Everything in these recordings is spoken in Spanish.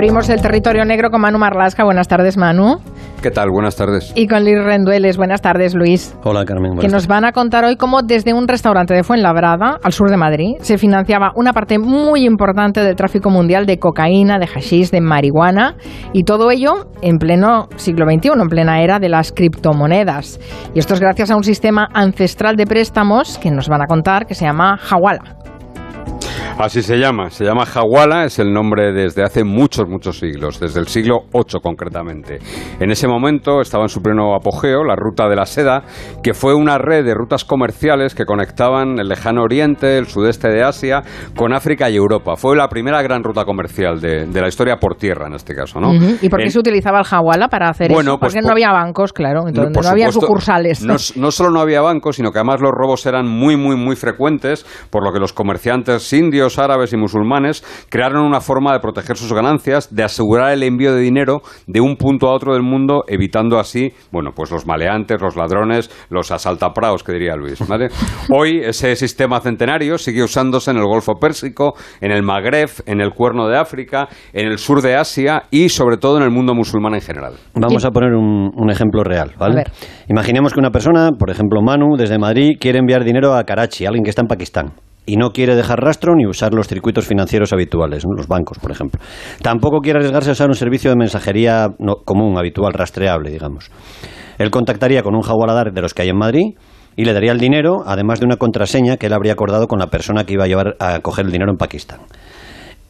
Abrimos el territorio negro con Manu Marlasca. Buenas tardes, Manu. ¿Qué tal? Buenas tardes. Y con Luis Rendueles. Buenas tardes, Luis. Hola, Carmen. Que nos van a contar hoy cómo desde un restaurante de Fuenlabrada, al sur de Madrid, se financiaba una parte muy importante del tráfico mundial de cocaína, de hashish, de marihuana y todo ello en pleno siglo XXI, en plena era de las criptomonedas. Y esto es gracias a un sistema ancestral de préstamos que nos van a contar que se llama Hawala. Así se llama, se llama Hawala, es el nombre desde hace muchos, muchos siglos, desde el siglo VIII concretamente. En ese momento estaba en su pleno apogeo la ruta de la seda, que fue una red de rutas comerciales que conectaban el lejano oriente, el sudeste de Asia, con África y Europa. Fue la primera gran ruta comercial de, la historia por tierra en este caso. ¿no? ¿Y por qué se utilizaba el Hawala para hacer bueno, eso? Pues Porque no había bancos, claro, entonces no, había sucursales. No, no solo no había bancos, sino que además los robos eran muy, muy, muy frecuentes, por lo que los comerciantes indios árabes y musulmanes crearon una forma de proteger sus ganancias, de asegurar el envío de dinero de un punto a otro del mundo, evitando así, bueno, pues los maleantes, los ladrones, los asaltapraos, que diría Luis. Hoy ese sistema centenario sigue usándose en el Golfo Pérsico, en el Magreb, en el Cuerno de África, en el sur de Asia y sobre todo en el mundo musulmán en general. Vamos a poner un, un ejemplo real, ¿vale? Imaginemos que una persona, por ejemplo Manu, desde Madrid, quiere enviar dinero a Karachi, alguien que está en Pakistán y no quiere dejar rastro ni usar los circuitos financieros habituales, los bancos, por ejemplo. Tampoco quiere arriesgarse a usar un servicio de mensajería común, habitual, rastreable, digamos. Él contactaría con un jagualadar de los que hay en Madrid y le daría el dinero, además de una contraseña que él habría acordado con la persona que iba a llevar a coger el dinero en Pakistán.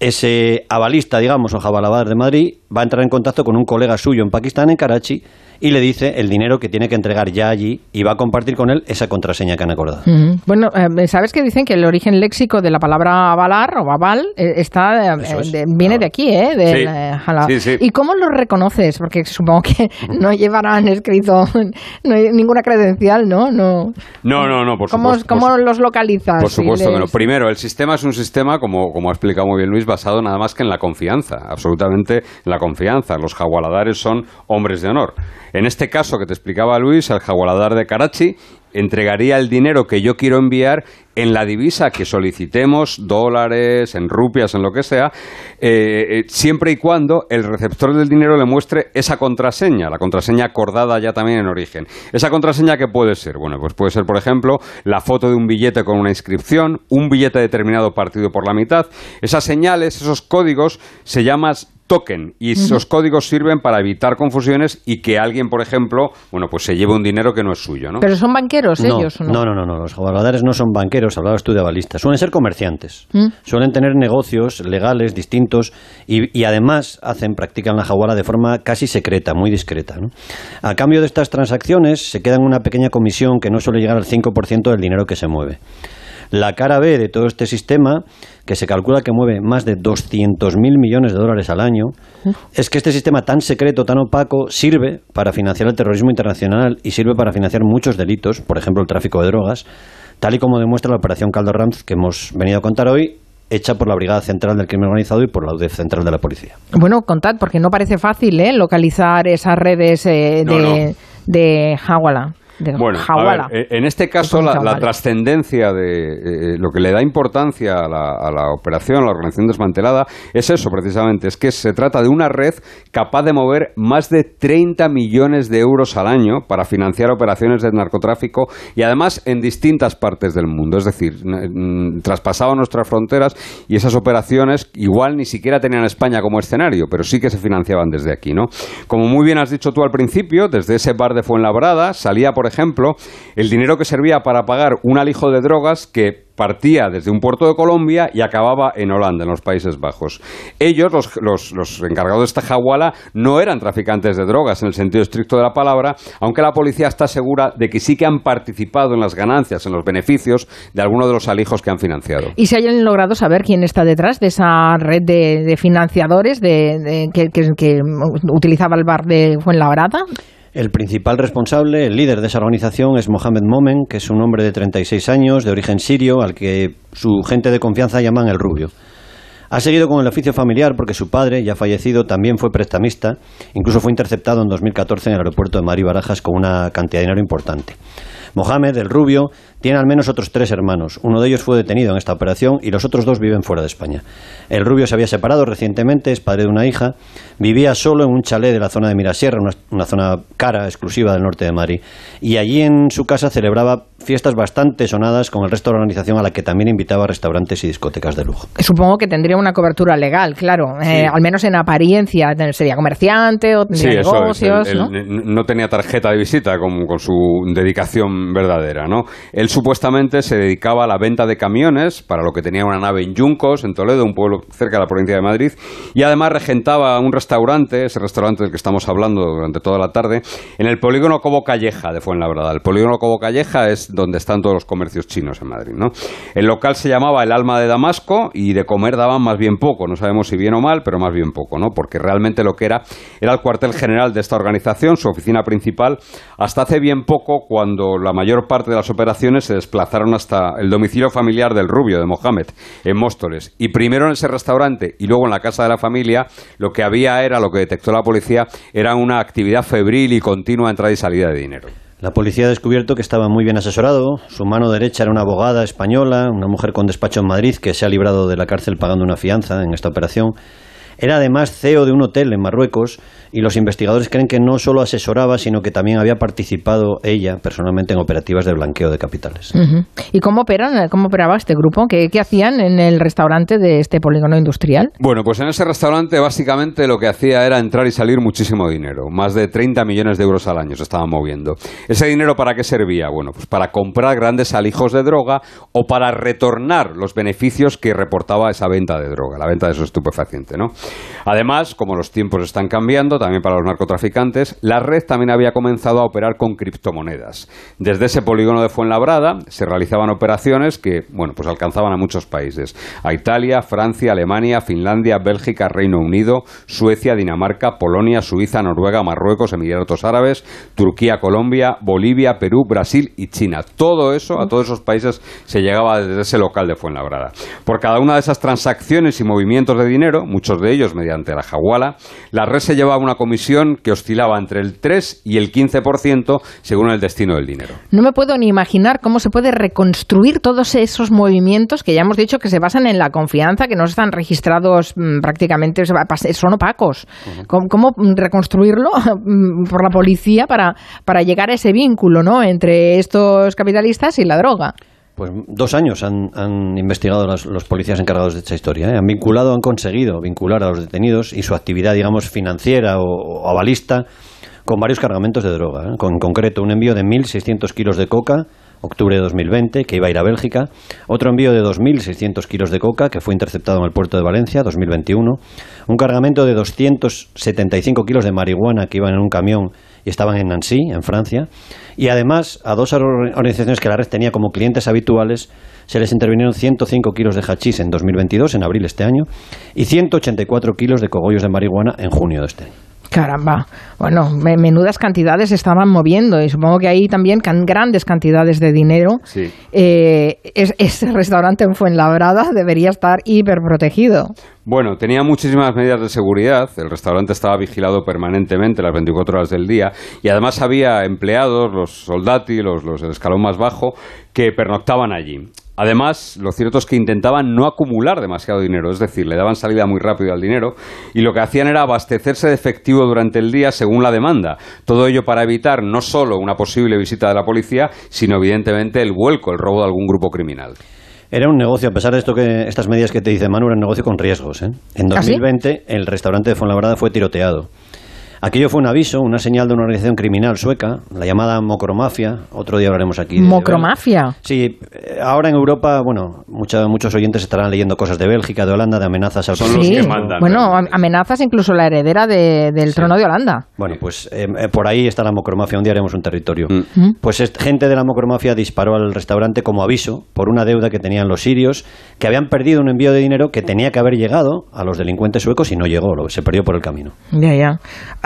Ese avalista, digamos, o jagualadar de Madrid, va a entrar en contacto con un colega suyo en Pakistán, en Karachi, y le dice el dinero que tiene que entregar ya allí y va a compartir con él esa contraseña que han acordado. Bueno, eh, ¿sabes que dicen que el origen léxico de la palabra avalar o aval eh, está, eh, viene de aquí, ¿eh? De, sí. ¿Y cómo lo reconoces? Porque supongo que no llevarán escrito no hay ninguna credencial, ¿no? No, no, no, no por ¿Cómo, supuesto. ¿Cómo los localizas? Por supuesto que Primero, el sistema es un sistema, como, como ha explicado muy bien Luis, basado nada más que en la confianza, absolutamente en la confianza. Los jagualadares son hombres de honor. En este caso que te explicaba Luis, el jagualadar de Karachi entregaría el dinero que yo quiero enviar en la divisa que solicitemos, dólares, en rupias, en lo que sea, eh, eh, siempre y cuando el receptor del dinero le muestre esa contraseña, la contraseña acordada ya también en origen. ¿Esa contraseña qué puede ser? Bueno, pues puede ser, por ejemplo, la foto de un billete con una inscripción, un billete determinado partido por la mitad. Esas señales, esos códigos se llaman token y esos códigos sirven para evitar confusiones y que alguien, por ejemplo, bueno, pues se lleve un dinero que no es suyo, ¿no? Pero son banqueros ellos, ¿no? No, no, no, los jagualadores no son banqueros, hablabas tú de avalistas, suelen ser comerciantes, ¿Mm? suelen tener negocios legales distintos y, además hacen, practican la jaguara de forma casi secreta, muy discreta, ¿no? A cambio de estas transacciones se quedan una pequeña comisión que no suele llegar al 5% del dinero que se mueve. La cara B de todo este sistema, que se calcula que mueve más de 200.000 millones de dólares al año, es que este sistema tan secreto, tan opaco, sirve para financiar el terrorismo internacional y sirve para financiar muchos delitos, por ejemplo el tráfico de drogas, tal y como demuestra la operación Caldo que hemos venido a contar hoy hecha por la Brigada Central del Crimen Organizado y por la UDEF Central de la Policía. Bueno, contad, porque no parece fácil ¿eh? localizar esas redes eh, de, de Hawala bueno, en este caso la, trascendencia de eh, lo que le da importancia a la, operación, a la organización desmantelada, es eso precisamente, es que se trata de una red capaz de mover más de 30 millones de euros al año para financiar operaciones de narcotráfico y además en distintas partes del mundo, es decir, traspasaban nuestras fronteras y esas operaciones igual ni siquiera tenían España como escenario, pero sí que se financiaban desde aquí, ¿no? Como muy bien has dicho tú al principio, desde ese bar de Fuenlabrada salía, por ejemplo, el dinero que servía para pagar un alijo de drogas que partía desde un puerto de Colombia y acababa en Holanda, en los Países Bajos. Ellos, los, encargados de esta jaguala, no eran traficantes de drogas en el sentido estricto de la palabra, aunque la policía está segura de que sí que han participado en las ganancias, en los beneficios de algunos de los alijos que han financiado. ¿Y se hayan logrado saber quién está detrás de esa red de, financiadores de, que, que utilizaba el bar de Fuenlabrada? El principal responsable, el líder de esa organización es Mohamed Momen, que es un hombre de 36 años, de origen sirio, al que su gente de confianza llaman el rubio. Ha seguido con el oficio familiar porque su padre, ya fallecido, también fue prestamista, incluso fue interceptado en 2014 en el aeropuerto de Mari Barajas con una cantidad de dinero importante. Mohamed, el rubio, Tiene al menos otros tres hermanos. Uno de ellos fue detenido en esta operación y los otros dos viven fuera de España. El rubio se había separado recientemente, es padre de una hija, vivía solo en un chalet de la zona de Mirasierra, una, zona cara, exclusiva del norte de Madrid. Y allí en su casa celebraba fiestas bastante sonadas con el resto de la organización a la que también invitaba a restaurantes y discotecas de lujo. Supongo que tendría una cobertura legal, claro, eh, al menos en apariencia, sería comerciante o tendría negocios. ¿no? no tenía tarjeta de visita con, con su dedicación verdadera, ¿no? Supuestamente se dedicaba a la venta de camiones, para lo que tenía una nave en Yuncos, en Toledo, un pueblo cerca de la provincia de Madrid, y además regentaba un restaurante, ese restaurante del que estamos hablando durante toda la tarde, en el polígono Cobo Calleja de Fuenlabrada. El polígono Cobo Calleja es donde están todos los comercios chinos en Madrid, ¿no? El local se llamaba El Alma de Damasco y de comer daban más bien poco, no sabemos si bien o mal, pero más bien poco, ¿no? Porque realmente lo que era era el cuartel general de esta organización, su oficina principal, hasta hace bien poco cuando la mayor parte de las operaciones se desplazaron hasta el domicilio familiar del rubio de Mohamed, en Móstoles. Y primero en ese restaurante y luego en la casa de la familia, lo que había era, lo que detectó la policía, era una actividad febril y continua entrada y salida de dinero. La policía ha descubierto que estaba muy bien asesorado. Su mano derecha era una abogada española, una mujer con despacho en Madrid que se ha librado de la cárcel pagando una fianza en esta operación. Era además CEO de un hotel en Marruecos y los investigadores creen que no solo asesoraba, sino que también había participado ella personalmente en operativas de blanqueo de capitales. ¿Y cómo operan, cómo operaba este grupo? ¿Qué, hacían en el restaurante de este polígono industrial? Bueno, pues en ese restaurante básicamente lo que hacía era entrar y salir muchísimo dinero. Más de 30 millones de euros al año se estaban moviendo. ¿Ese dinero para qué servía? Bueno, pues para comprar grandes alijos de droga o para retornar los beneficios que reportaba esa venta de droga, la venta de esos estupefaciente, ¿no? Además, como los tiempos están cambiando, también para los narcotraficantes, la red también había comenzado a operar con criptomonedas. Desde ese polígono de Fuenlabrada se realizaban operaciones que, bueno, pues alcanzaban a muchos países. A Italia, Francia, Alemania, Finlandia, Bélgica, Reino Unido, Suecia, Dinamarca, Polonia, Suiza, Noruega, Marruecos, Emiratos Árabes, Turquía, Colombia, Bolivia, Perú, Brasil y China. Todo eso, a todos esos países se llegaba desde ese local de Fuenlabrada. Por cada una de esas transacciones y movimientos de dinero, muchos de ellos mediante la jaguala, la red se llevaba comisión que oscilaba entre el 3 y el 15% según el destino del dinero. No me puedo ni imaginar cómo se puede reconstruir todos esos movimientos que ya hemos dicho que se basan en la confianza, que no están registrados mm, prácticamente, son opacos. ¿Cómo, reconstruirlo mm, por la policía para, para llegar a ese vínculo ¿no? entre estos capitalistas y la droga? Pues dos años han, investigado los, policías encargados de esta historia. ¿eh? Han vinculado, han conseguido vincular a los detenidos y su actividad, digamos, financiera o, avalista con varios cargamentos de droga. ¿eh? Con, en concreto, un envío de 1.600 kilos de coca, octubre de 2020, que iba a ir a Bélgica. Otro envío de 2.600 kilos de coca, que fue interceptado en el puerto de Valencia, 2021. Un cargamento de 275 kilos de marihuana que iban en un camión y estaban en Nancy, en Francia. Y además, a dos organizaciones que la red tenía como clientes habituales, se les intervinieron 105 kilos de hachís en 2022, en abril de este año, y 184 kilos de cogollos de marihuana en junio de este año. Caramba, bueno, menudas cantidades estaban moviendo y supongo que ahí también grandes cantidades de dinero. Sí. Eh, ese restaurante en Fuenlabrada debería estar hiperprotegido. Bueno, tenía muchísimas medidas de seguridad, el restaurante estaba vigilado permanentemente las 24 horas del día y además había empleados, los soldati, los, los el escalón más bajo, que pernoctaban allí. Además, lo cierto es que intentaban no acumular demasiado dinero, es decir, le daban salida muy rápido al dinero y lo que hacían era abastecerse de efectivo durante el día según la demanda. Todo ello para evitar no solo una posible visita de la policía, sino evidentemente el vuelco, el robo de algún grupo criminal. Era un negocio, a pesar de esto que estas medidas que te dice Manu, era un negocio con riesgos. ¿eh? En 2020 ¿Ah, el restaurante de Fuenlabrada fue tiroteado. Aquello fue un aviso, una señal de una organización criminal sueca, la llamada Mocromafia. Otro día hablaremos aquí. ¿Mocromafia? Sí, eh, ahora en Europa, bueno, muchos oyentes estarán leyendo cosas de Bélgica, de Holanda, de amenazas al Son los que mandan. Bueno, amenazas incluso la heredera del trono de Holanda. Bueno, pues eh, eh, por ahí está la Mocromafia. Un día haremos un territorio. Mm. Mm. Pues gente de la Mocromafia disparó al restaurante como aviso por una deuda que tenían los sirios, que habían perdido un envío de dinero que tenía que haber llegado a los delincuentes suecos y no llegó, se perdió por el camino. Ya, ya.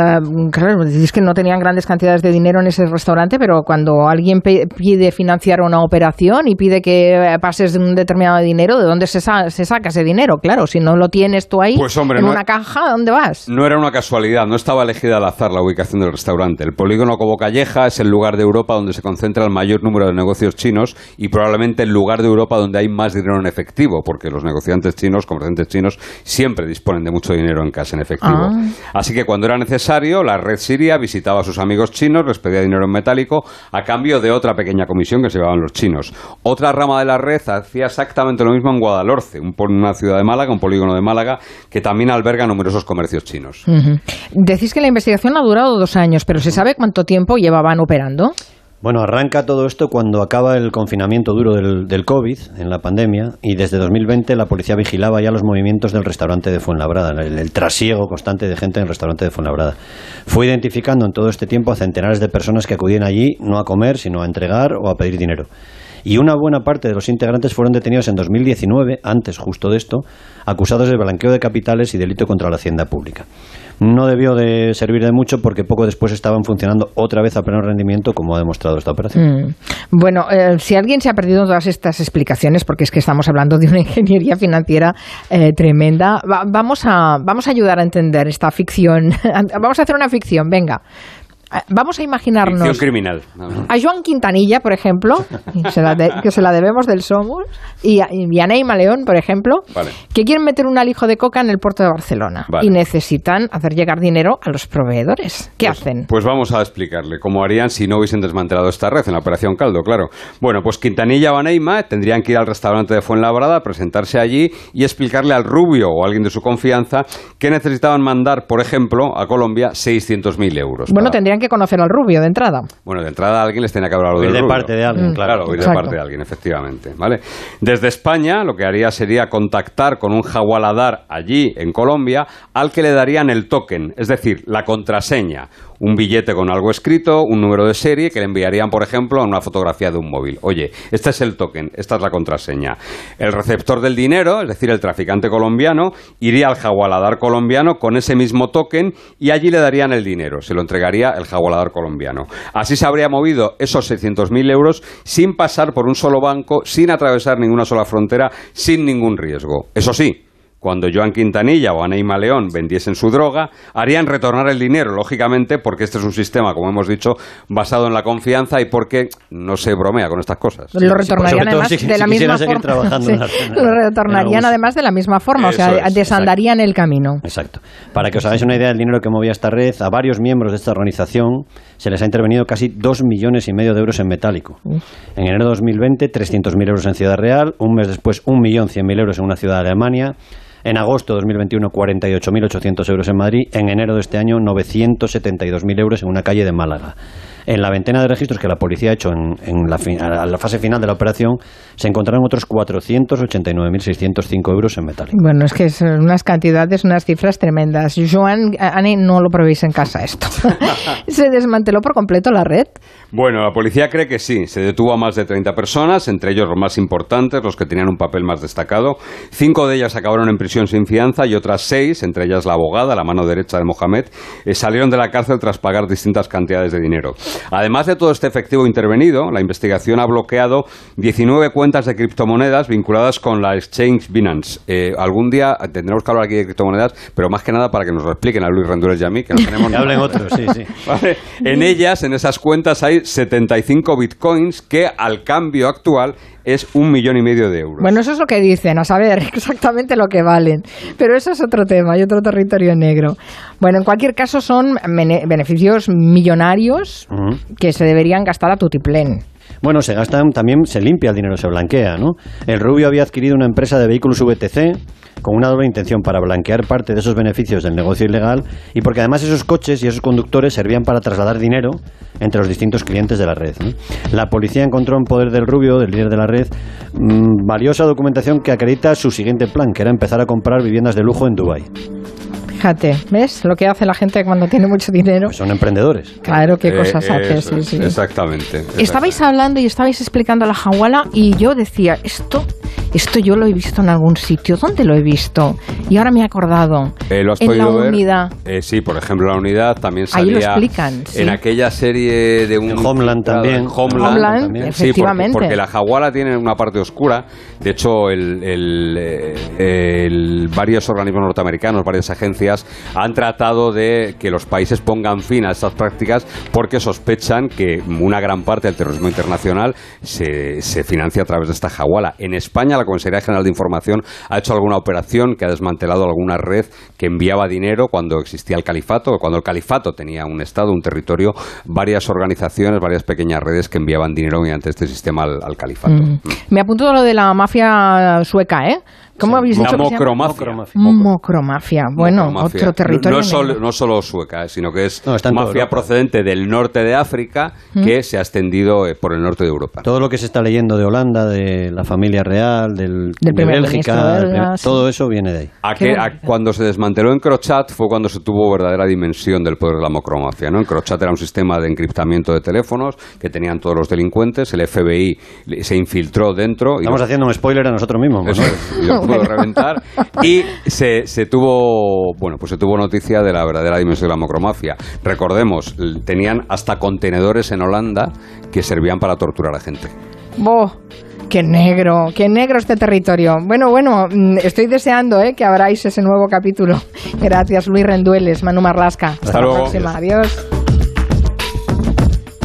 Ah, claro, dices que no tenían grandes cantidades de dinero en ese restaurante, pero cuando alguien pide financiar una operación y pide que eh, pases un determinado dinero, ¿de dónde se, se saca ese dinero? Claro, si no lo tienes tú ahí pues, en una caja, ¿dónde vas? No era una casualidad, no estaba elegida al azar la ubicación del restaurante. El polígono Cobo Calleja es el lugar de Europa donde se concentra el mayor número de negocios chinos y probablemente el lugar de Europa donde hay más dinero en efectivo, porque los negociantes chinos, comerciantes chinos, siempre disponen de mucho dinero en casa en efectivo. Ah. Así que cuando era necesario la red siria visitaba a sus amigos chinos, les pedía dinero en metálico a cambio de otra pequeña comisión que se llevaban los chinos. Otra rama de la red hacía exactamente lo mismo en Guadalhorce, una ciudad de Málaga, un polígono de Málaga, que también alberga numerosos comercios chinos. Decís que la investigación ha durado dos años, pero ¿se sabe cuánto tiempo llevaban operando? Bueno, arranca todo esto cuando acaba el confinamiento duro del, COVID, en la pandemia, y desde 2020 la policía vigilaba ya los movimientos del restaurante de Fuenlabrada, el, el, trasiego constante de gente en el restaurante de Fuenlabrada. Fue identificando en todo este tiempo a centenares de personas que acudían allí no a comer, sino a entregar o a pedir dinero y una buena parte de los integrantes fueron detenidos en 2019, antes justo de esto, acusados de blanqueo de capitales y delito contra la hacienda pública. No debió de servir de mucho porque poco después estaban funcionando otra vez a pleno rendimiento, como ha demostrado esta operación. Mm. Bueno, eh, si alguien se ha perdido todas estas explicaciones, porque es que estamos hablando de una ingeniería financiera eh, tremenda, vamos, a, vamos a ayudar a entender esta ficción. vamos a hacer una ficción, venga. Eh, vamos a imaginarnos criminal. a Joan Quintanilla, por ejemplo, que se la debemos del Somos, y a, y a León, por ejemplo, que quieren meter un alijo de coca en el puerto de Barcelona y necesitan hacer llegar dinero a los proveedores. ¿Qué pues, hacen? Pues vamos a explicarle cómo harían si no hubiesen desmantelado esta red en la operación Caldo, claro. Bueno, pues Quintanilla o Aneima tendrían que ir al restaurante de Fuenlabrada, presentarse allí y explicarle al rubio o a alguien de su confianza que necesitaban mandar, por ejemplo, a Colombia 600.000 euros. Bueno, tendrían que conocer al rubio de entrada. Bueno, de entrada alguien les tiene que hablar del de parte de alguien, mm. claro. Claro, de parte de alguien, efectivamente. ¿vale? Desde España lo que haría sería contactar con un jagualadar allí en Colombia al que le darían el token, es decir, la contraseña un billete con algo escrito, un número de serie que le enviarían, por ejemplo, a una fotografía de un móvil. Oye, este es el token, esta es la contraseña. El receptor del dinero, es decir, el traficante colombiano, iría al jagualadar colombiano con ese mismo token y allí le darían el dinero. Se lo entregaría el jagualadar colombiano. Así se habría movido esos 600.000 euros sin pasar por un solo banco, sin atravesar ninguna sola frontera, sin ningún riesgo. Eso sí, cuando Joan Quintanilla o Aneima León vendiesen su droga, harían retornar el dinero, lógicamente, porque este es un sistema, como hemos dicho, basado en la confianza y porque no se bromea con estas cosas. Lo retornarían además de la misma forma. lo retornarían además de la misma forma, o sea, desandarían el camino. Exacto. Para que os hagáis una idea del dinero que movía esta red, a varios miembros de esta organización se les ha intervenido casi dos millones y medio de euros en metálico. En enero de 2020, 300.000 euros en Ciudad Real, un mes después, 1.100.000 euros en una ciudad de Alemania, en agosto de 2021, 48.800 euros en Madrid. En enero de este año, 972.000 euros en una calle de Málaga. En la ventana de registros que la policía ha hecho en, la, fase final de la operación, se encontraron otros 489.605 euros en metal. Bueno, es que son unas cantidades, unas cifras tremendas. Joan, Ani, no lo probéis en casa esto. ¿Se desmanteló por completo la red? Bueno, la policía cree que sí. Se detuvo a más de 30 personas, entre ellos los más importantes, los que tenían un papel más destacado. Cinco de ellas acabaron en prisión sin fianza y otras seis, entre ellas la abogada, la mano derecha de Mohamed, eh, salieron de la cárcel tras pagar distintas cantidades de dinero. Además de todo este efectivo intervenido, la investigación ha bloqueado 19 cuentas de criptomonedas vinculadas con la exchange Binance. Eh, algún día tendremos que hablar aquí de criptomonedas, pero más que nada para que nos lo expliquen a Luis Rendúrez y a mí, que no tenemos hablen otros, sí, sí. En ellas, en esas cuentas, hay 75 bitcoins que al cambio actual es un millón y medio de euros. Bueno, eso es lo que dicen, a saber exactamente lo que valen. Pero eso es otro tema y otro territorio negro. Bueno, en cualquier caso son beneficios millonarios que se deberían gastar a tutiplén. Bueno, se gastan también, se limpia el dinero, se blanquea, ¿no? El Rubio había adquirido una empresa de vehículos VTC con una doble intención para blanquear parte de esos beneficios del negocio ilegal y porque además esos coches y esos conductores servían para trasladar dinero entre los distintos clientes de la red. La policía encontró en poder del Rubio, del líder de la red, mmm, valiosa documentación que acredita su siguiente plan, que era empezar a comprar viviendas de lujo en Dubái. Fíjate, ¿ves lo que hace la gente cuando tiene mucho dinero? Pues son emprendedores. Claro, qué eh, cosas hace, sí, sí. Exactamente, Estabais hablando y estabais explicando la jaguala y yo decía, esto, esto yo lo he visto en algún sitio. ¿Dónde lo he visto? Y ahora me he acordado. Eh, ¿Lo has en la unidad. Eh, sí, por ejemplo, la unidad también salía. Ahí lo explican. En aquella serie de un. Homeland también. Homeland, también. efectivamente. porque, la jaguala tiene una parte oscura. De hecho, el, el, varios organismos norteamericanos, varias agencias han tratado de que los países pongan fin a estas prácticas porque sospechan que una gran parte del terrorismo internacional se, se financia a través de esta jaguala. En España, la Comisaría General de Información ha hecho alguna operación que ha desmantelado alguna red que enviaba dinero cuando existía el califato, cuando el califato tenía un estado, un territorio, varias organizaciones, varias pequeñas redes que enviaban dinero mediante este sistema al, califato. Mm. Me apunto lo de la mafia sueca, ¿eh? ¿Cómo habéis dicho? Mocromafia. Mocromafia. Bueno, otro territorio. No, solo, sueca, eh, sino que es mafia procedente del norte de África ¿Mm? que se ha extendido eh, por el norte de Europa. Todo lo que se está leyendo de Holanda, de la familia real, del, de Bélgica, todo eso viene de ahí. cuando se desmanteló en Crochat fue cuando se tuvo verdadera dimensión del poder de la mocromafia. ¿no? En Crochat era un sistema de encriptamiento de teléfonos que tenían todos los delincuentes. El FBI se infiltró dentro. Estamos haciendo un spoiler a nosotros mismos. pudo reventar. Y se, se, tuvo, bueno, pues se tuvo noticia de la verdadera dimensión de la mocromafia. Recordemos, tenían hasta contenedores en Holanda que servían para torturar a gente. ¡Boh! Qué negro, qué negro este territorio. Bueno, bueno, mm, estoy deseando ¿eh? que abráis ese nuevo capítulo. Gracias, Luis Rendueles, Manu Marlasca. Hasta, la próxima. Adiós.